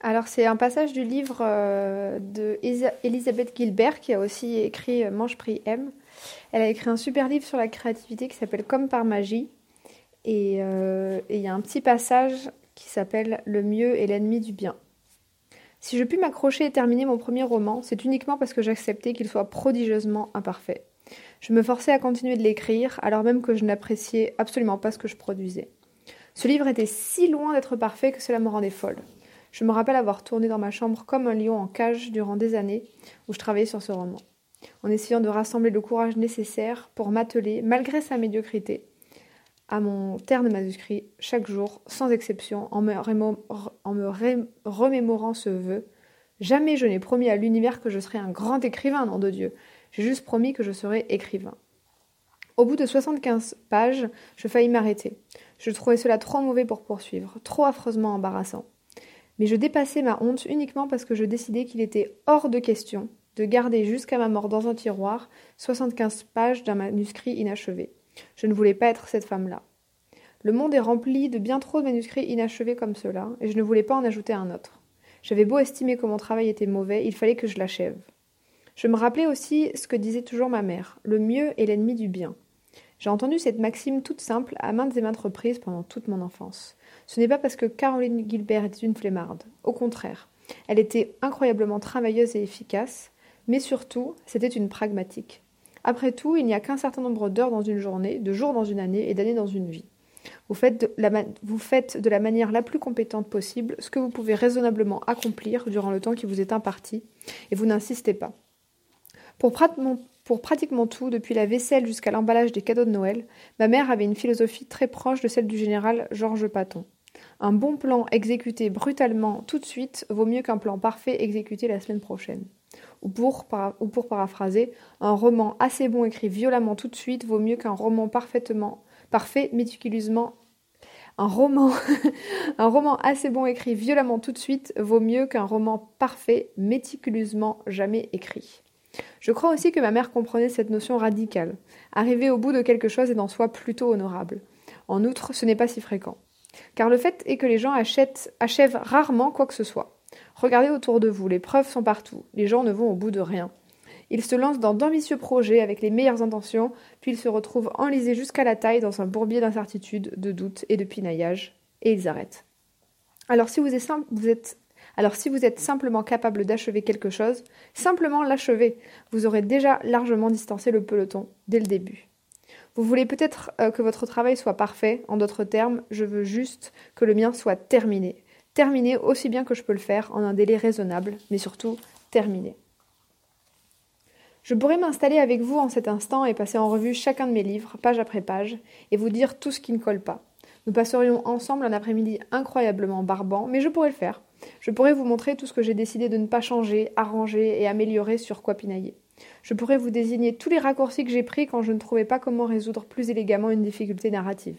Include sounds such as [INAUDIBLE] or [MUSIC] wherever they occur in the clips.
Alors c'est un passage du livre euh, de Elisabeth Gilbert qui a aussi écrit euh, Mange Prix M. Elle a écrit un super livre sur la créativité qui s'appelle Comme par magie. Euh, et il y a un petit passage qui s'appelle Le mieux est l'ennemi du bien. Si je puis m'accrocher et terminer mon premier roman, c'est uniquement parce que j'acceptais qu'il soit prodigieusement imparfait. Je me forçais à continuer de l'écrire, alors même que je n'appréciais absolument pas ce que je produisais. Ce livre était si loin d'être parfait que cela me rendait folle. Je me rappelle avoir tourné dans ma chambre comme un lion en cage durant des années où je travaillais sur ce roman, en essayant de rassembler le courage nécessaire pour m'atteler, malgré sa médiocrité, à mon terne manuscrit chaque jour, sans exception, en me, en me remémorant ce vœu. Jamais je n'ai promis à l'univers que je serais un grand écrivain, nom de Dieu. J'ai juste promis que je serais écrivain. Au bout de 75 pages, je faillis m'arrêter. Je trouvais cela trop mauvais pour poursuivre, trop affreusement embarrassant mais je dépassais ma honte uniquement parce que je décidais qu'il était hors de question de garder jusqu'à ma mort dans un tiroir 75 pages d'un manuscrit inachevé. Je ne voulais pas être cette femme-là. Le monde est rempli de bien trop de manuscrits inachevés comme cela, et je ne voulais pas en ajouter un autre. J'avais beau estimer que mon travail était mauvais, il fallait que je l'achève. Je me rappelais aussi ce que disait toujours ma mère le mieux est l'ennemi du bien. J'ai entendu cette maxime toute simple à maintes et maintes reprises pendant toute mon enfance. Ce n'est pas parce que Caroline Gilbert était une flemmarde. Au contraire, elle était incroyablement travailleuse et efficace, mais surtout, c'était une pragmatique. Après tout, il n'y a qu'un certain nombre d'heures dans une journée, de jours dans une année et d'années dans une vie. Vous faites, de la manière la plus compétente possible ce que vous pouvez raisonnablement accomplir durant le temps qui vous est imparti, et vous n'insistez pas. Pour, pour pratiquement tout, depuis la vaisselle jusqu'à l'emballage des cadeaux de Noël, ma mère avait une philosophie très proche de celle du général Georges Paton. Un bon plan exécuté brutalement tout de suite vaut mieux qu'un plan parfait exécuté la semaine prochaine. Ou pour, ou pour paraphraser, un roman assez bon écrit violemment tout de suite vaut mieux qu'un roman parfaitement parfait méticuleusement un roman [LAUGHS] assez bon écrit violemment tout de suite vaut mieux qu'un roman parfait méticuleusement jamais écrit. Je crois aussi que ma mère comprenait cette notion radicale. Arriver au bout de quelque chose est en soi plutôt honorable. En outre, ce n'est pas si fréquent. Car le fait est que les gens achètent, achèvent rarement quoi que ce soit. Regardez autour de vous, les preuves sont partout, les gens ne vont au bout de rien. Ils se lancent dans d'ambitieux projets avec les meilleures intentions, puis ils se retrouvent enlisés jusqu'à la taille dans un bourbier d'incertitude, de doute et de pinaillage, et ils arrêtent. Alors si vous êtes, alors si vous êtes simplement capable d'achever quelque chose, simplement l'achever, vous aurez déjà largement distancé le peloton dès le début. Vous voulez peut-être euh, que votre travail soit parfait, en d'autres termes, je veux juste que le mien soit terminé. Terminé aussi bien que je peux le faire en un délai raisonnable, mais surtout terminé. Je pourrais m'installer avec vous en cet instant et passer en revue chacun de mes livres, page après page, et vous dire tout ce qui ne colle pas. Nous passerions ensemble un après-midi incroyablement barbant, mais je pourrais le faire. Je pourrais vous montrer tout ce que j'ai décidé de ne pas changer, arranger et améliorer sur quoi pinailler. Je pourrais vous désigner tous les raccourcis que j'ai pris quand je ne trouvais pas comment résoudre plus élégamment une difficulté narrative.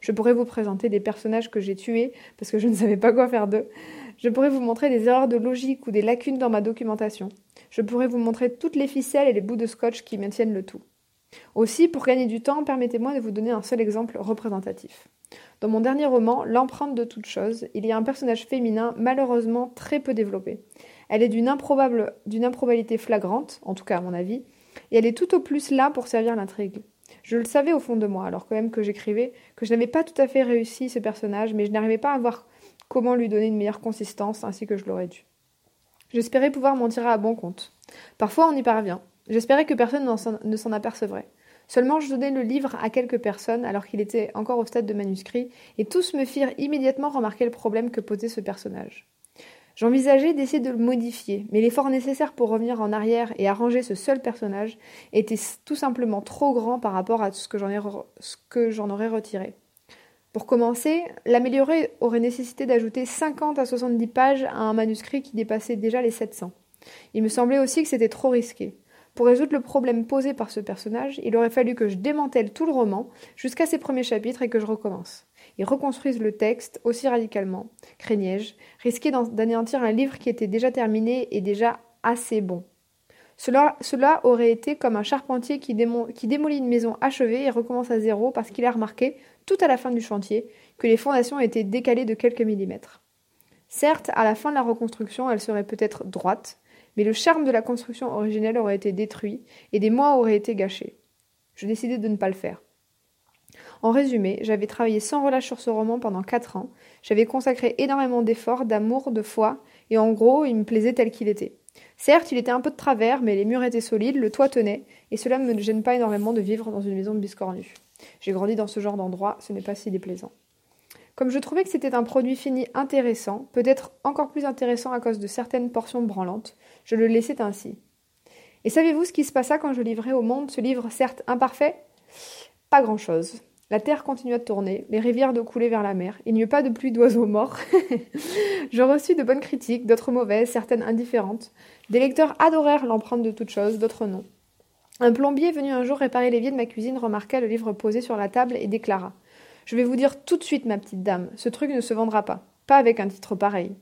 Je pourrais vous présenter des personnages que j'ai tués parce que je ne savais pas quoi faire d'eux. Je pourrais vous montrer des erreurs de logique ou des lacunes dans ma documentation. Je pourrais vous montrer toutes les ficelles et les bouts de scotch qui maintiennent le tout. Aussi, pour gagner du temps, permettez-moi de vous donner un seul exemple représentatif. Dans mon dernier roman, L'empreinte de toute chose, il y a un personnage féminin malheureusement très peu développé. Elle est d'une d'une improbabilité flagrante, en tout cas à mon avis, et elle est tout au plus là pour servir l'intrigue. Je le savais au fond de moi, alors quand même que j'écrivais, que je n'avais pas tout à fait réussi ce personnage, mais je n'arrivais pas à voir comment lui donner une meilleure consistance ainsi que je l'aurais dû. J'espérais pouvoir m'en tirer à bon compte. Parfois on y parvient. J'espérais que personne ne s'en apercevrait. Seulement je donnais le livre à quelques personnes alors qu'il était encore au stade de manuscrit, et tous me firent immédiatement remarquer le problème que posait ce personnage. J'envisageais d'essayer de le modifier, mais l'effort nécessaire pour revenir en arrière et arranger ce seul personnage était tout simplement trop grand par rapport à ce que j'en aurais retiré. Pour commencer, l'améliorer aurait nécessité d'ajouter 50 à 70 pages à un manuscrit qui dépassait déjà les 700. Il me semblait aussi que c'était trop risqué. Pour résoudre le problème posé par ce personnage, il aurait fallu que je démantèle tout le roman jusqu'à ses premiers chapitres et que je recommence et reconstruisent le texte aussi radicalement, craignais-je, risquer d'anéantir un livre qui était déjà terminé et déjà assez bon. Cela, cela aurait été comme un charpentier qui, qui démolit une maison achevée et recommence à zéro parce qu'il a remarqué, tout à la fin du chantier, que les fondations étaient décalées de quelques millimètres. Certes, à la fin de la reconstruction, elle serait peut-être droite, mais le charme de la construction originelle aurait été détruit et des mois auraient été gâchés. Je décidai de ne pas le faire. En résumé, j'avais travaillé sans relâche sur ce roman pendant quatre ans, j'avais consacré énormément d'efforts, d'amour, de foi, et en gros, il me plaisait tel qu'il était. Certes, il était un peu de travers, mais les murs étaient solides, le toit tenait, et cela ne me gêne pas énormément de vivre dans une maison de biscornue. J'ai grandi dans ce genre d'endroit, ce n'est pas si déplaisant. Comme je trouvais que c'était un produit fini intéressant, peut-être encore plus intéressant à cause de certaines portions branlantes, je le laissais ainsi. Et savez-vous ce qui se passa quand je livrai au monde ce livre certes imparfait? Pas grand-chose. La terre continua de tourner, les rivières de couler vers la mer, il n'y eut pas de pluie d'oiseaux morts. [LAUGHS] je reçus de bonnes critiques, d'autres mauvaises, certaines indifférentes. Des lecteurs adorèrent l'empreinte de toutes choses, d'autres non. Un plombier venu un jour réparer l'évier de ma cuisine remarqua le livre posé sur la table et déclara Je vais vous dire tout de suite, ma petite dame, ce truc ne se vendra pas. Pas avec un titre pareil.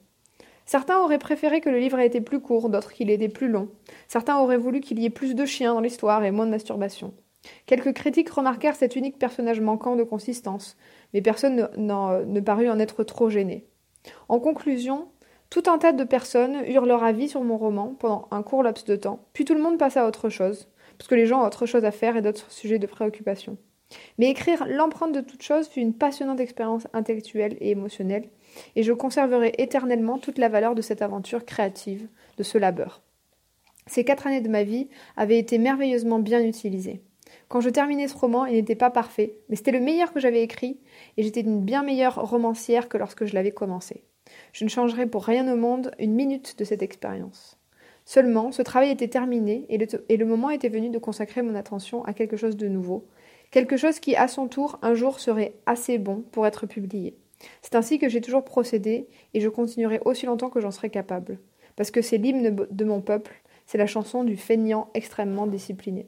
Certains auraient préféré que le livre ait été plus court, d'autres qu'il ait été plus long. Certains auraient voulu qu'il y ait plus de chiens dans l'histoire et moins de masturbation. Quelques critiques remarquèrent cet unique personnage manquant de consistance, mais personne ne, ne parut en être trop gêné. En conclusion, tout un tas de personnes eurent leur avis sur mon roman pendant un court laps de temps, puis tout le monde passa à autre chose, parce que les gens ont autre chose à faire et d'autres sujets de préoccupation. Mais écrire L'empreinte de toute chose fut une passionnante expérience intellectuelle et émotionnelle, et je conserverai éternellement toute la valeur de cette aventure créative, de ce labeur. Ces quatre années de ma vie avaient été merveilleusement bien utilisées. Quand je terminais ce roman, il n'était pas parfait, mais c'était le meilleur que j'avais écrit, et j'étais une bien meilleure romancière que lorsque je l'avais commencé. Je ne changerai pour rien au monde une minute de cette expérience. Seulement, ce travail était terminé, et le, et le moment était venu de consacrer mon attention à quelque chose de nouveau, quelque chose qui, à son tour, un jour serait assez bon pour être publié. C'est ainsi que j'ai toujours procédé, et je continuerai aussi longtemps que j'en serai capable, parce que c'est l'hymne de mon peuple, c'est la chanson du feignant extrêmement discipliné.